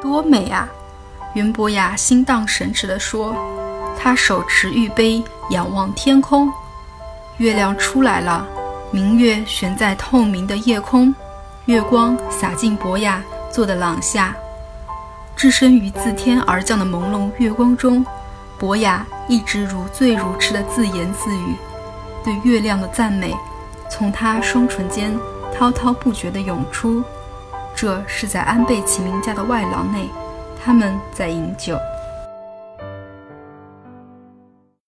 多美啊！袁博雅心荡神驰地说。他手持玉杯，仰望天空，月亮出来了，明月悬在透明的夜空，月光洒进博雅坐的廊下，置身于自天而降的朦胧月光中，博雅一直如醉如痴的自言自语，对月亮的赞美从他双唇间滔滔不绝地涌出。这是在安倍晴明家的外廊内，他们在饮酒。